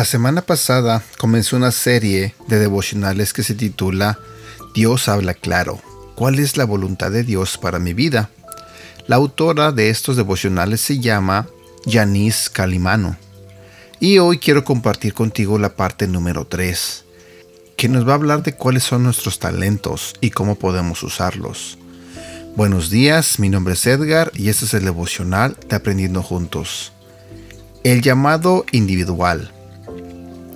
La semana pasada comenzó una serie de devocionales que se titula Dios habla claro. ¿Cuál es la voluntad de Dios para mi vida? La autora de estos devocionales se llama Janice Calimano. Y hoy quiero compartir contigo la parte número 3, que nos va a hablar de cuáles son nuestros talentos y cómo podemos usarlos. Buenos días, mi nombre es Edgar y este es el devocional de Aprendiendo Juntos. El llamado individual.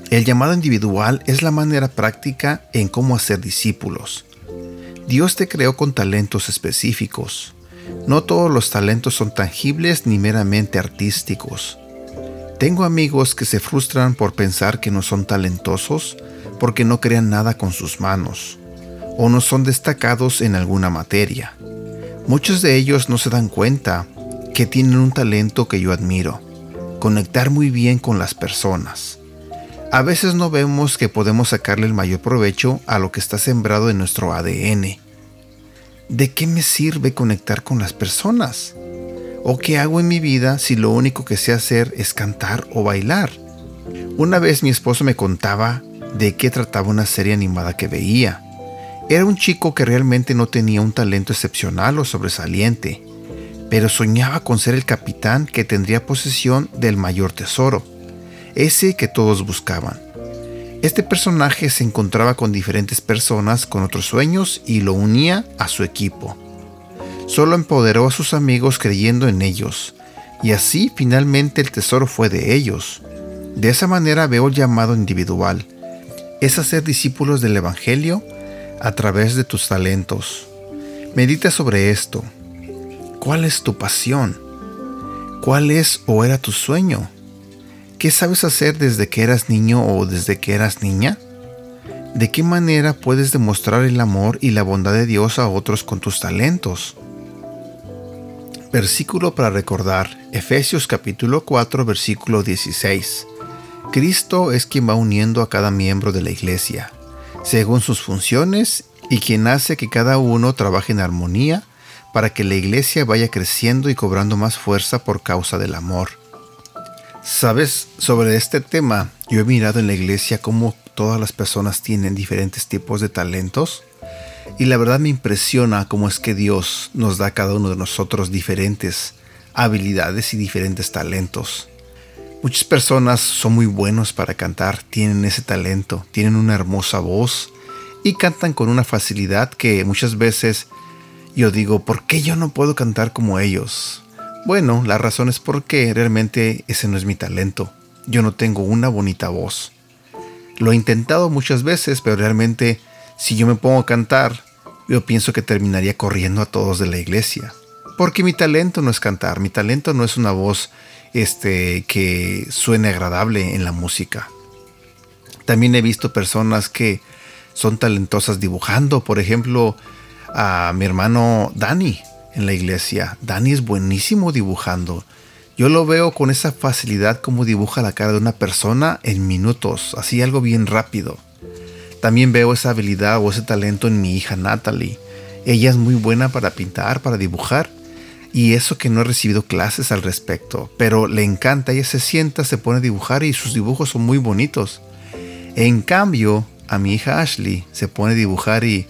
El llamado individual es la manera práctica en cómo hacer discípulos. Dios te creó con talentos específicos. No todos los talentos son tangibles ni meramente artísticos. Tengo amigos que se frustran por pensar que no son talentosos porque no crean nada con sus manos o no son destacados en alguna materia. Muchos de ellos no se dan cuenta que tienen un talento que yo admiro, conectar muy bien con las personas. A veces no vemos que podemos sacarle el mayor provecho a lo que está sembrado en nuestro ADN. ¿De qué me sirve conectar con las personas? ¿O qué hago en mi vida si lo único que sé hacer es cantar o bailar? Una vez mi esposo me contaba de qué trataba una serie animada que veía. Era un chico que realmente no tenía un talento excepcional o sobresaliente, pero soñaba con ser el capitán que tendría posesión del mayor tesoro ese que todos buscaban. Este personaje se encontraba con diferentes personas con otros sueños y lo unía a su equipo. Solo empoderó a sus amigos creyendo en ellos, y así finalmente el tesoro fue de ellos. De esa manera veo el llamado individual. Es hacer discípulos del Evangelio a través de tus talentos. Medita sobre esto. ¿Cuál es tu pasión? ¿Cuál es o era tu sueño? ¿Qué sabes hacer desde que eras niño o desde que eras niña? ¿De qué manera puedes demostrar el amor y la bondad de Dios a otros con tus talentos? Versículo para recordar, Efesios capítulo 4, versículo 16. Cristo es quien va uniendo a cada miembro de la iglesia, según sus funciones, y quien hace que cada uno trabaje en armonía para que la iglesia vaya creciendo y cobrando más fuerza por causa del amor. Sabes, sobre este tema, yo he mirado en la iglesia cómo todas las personas tienen diferentes tipos de talentos y la verdad me impresiona cómo es que Dios nos da a cada uno de nosotros diferentes habilidades y diferentes talentos. Muchas personas son muy buenos para cantar, tienen ese talento, tienen una hermosa voz y cantan con una facilidad que muchas veces yo digo, ¿por qué yo no puedo cantar como ellos? Bueno, la razón es porque realmente ese no es mi talento. Yo no tengo una bonita voz. Lo he intentado muchas veces, pero realmente si yo me pongo a cantar, yo pienso que terminaría corriendo a todos de la iglesia. Porque mi talento no es cantar, mi talento no es una voz este, que suene agradable en la música. También he visto personas que son talentosas dibujando, por ejemplo, a mi hermano Dani en la iglesia. Dani es buenísimo dibujando. Yo lo veo con esa facilidad como dibuja la cara de una persona en minutos, así algo bien rápido. También veo esa habilidad o ese talento en mi hija Natalie. Ella es muy buena para pintar, para dibujar, y eso que no he recibido clases al respecto, pero le encanta, ella se sienta, se pone a dibujar y sus dibujos son muy bonitos. En cambio, a mi hija Ashley se pone a dibujar y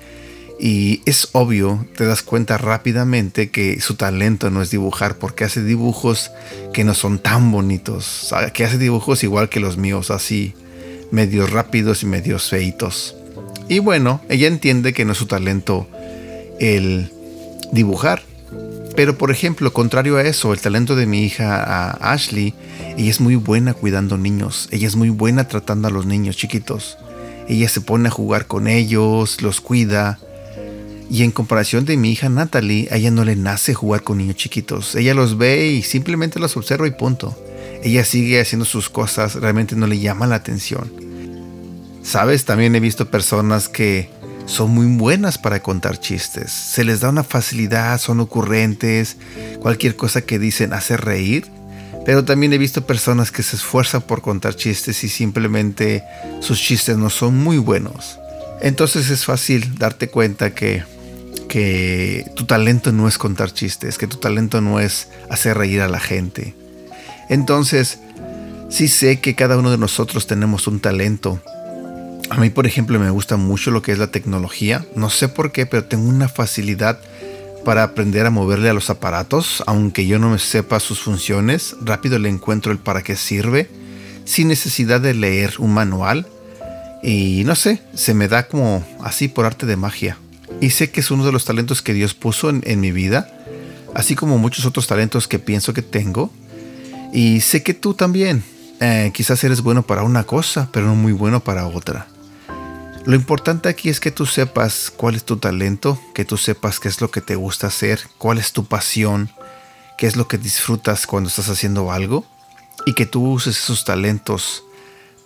y es obvio, te das cuenta rápidamente que su talento no es dibujar porque hace dibujos que no son tan bonitos, que hace dibujos igual que los míos, así, medios rápidos y medios feitos. Y bueno, ella entiende que no es su talento el dibujar. Pero por ejemplo, contrario a eso, el talento de mi hija Ashley, ella es muy buena cuidando niños, ella es muy buena tratando a los niños chiquitos. Ella se pone a jugar con ellos, los cuida, y en comparación de mi hija Natalie, a ella no le nace jugar con niños chiquitos. Ella los ve y simplemente los observa y punto. Ella sigue haciendo sus cosas, realmente no le llama la atención. Sabes, también he visto personas que son muy buenas para contar chistes. Se les da una facilidad, son ocurrentes, cualquier cosa que dicen hace reír, Pero también he visto personas que se esfuerzan por contar chistes y simplemente sus chistes no son muy buenos. Entonces es fácil darte cuenta que, que tu talento no es contar chistes, que tu talento no es hacer reír a la gente. Entonces, sí sé que cada uno de nosotros tenemos un talento. A mí, por ejemplo, me gusta mucho lo que es la tecnología. No sé por qué, pero tengo una facilidad para aprender a moverle a los aparatos, aunque yo no me sepa sus funciones, rápido le encuentro el para qué sirve, sin necesidad de leer un manual. Y no sé, se me da como así por arte de magia. Y sé que es uno de los talentos que Dios puso en, mi vida, así como muchos otros talentos que pienso que tengo. Y sé que tú también. Eh, quizás eres bueno para una cosa, pero no muy bueno para otra. Lo importante aquí es que tú sepas cuál es tu talento, que tú sepas qué es lo que te gusta hacer, cuál es tu pasión, qué es lo que disfrutas cuando estás haciendo algo y que tú uses esos talentos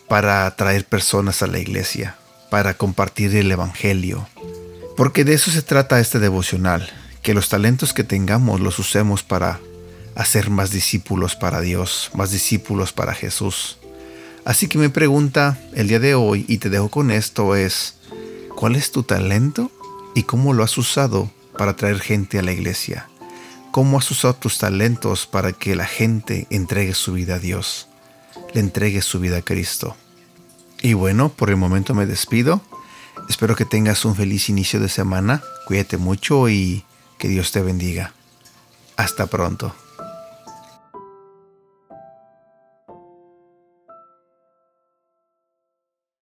para atraer personas a la iglesia, para compartir el Evangelio. Porque de eso se trata este devocional, que los talentos que tengamos los usemos para hacer más discípulos para Dios, más discípulos para Jesús. Así que mi pregunta el día de hoy, y te dejo con esto, es, ¿cuál es tu talento y cómo lo has usado para traer gente a la iglesia? ¿Cómo has usado tus talentos para que la gente entregue su vida a Dios? Le entregue su vida a Cristo. Y bueno, por el momento me despido. Espero que tengas un feliz inicio de semana. Cuídate mucho y que Dios te bendiga. Hasta pronto.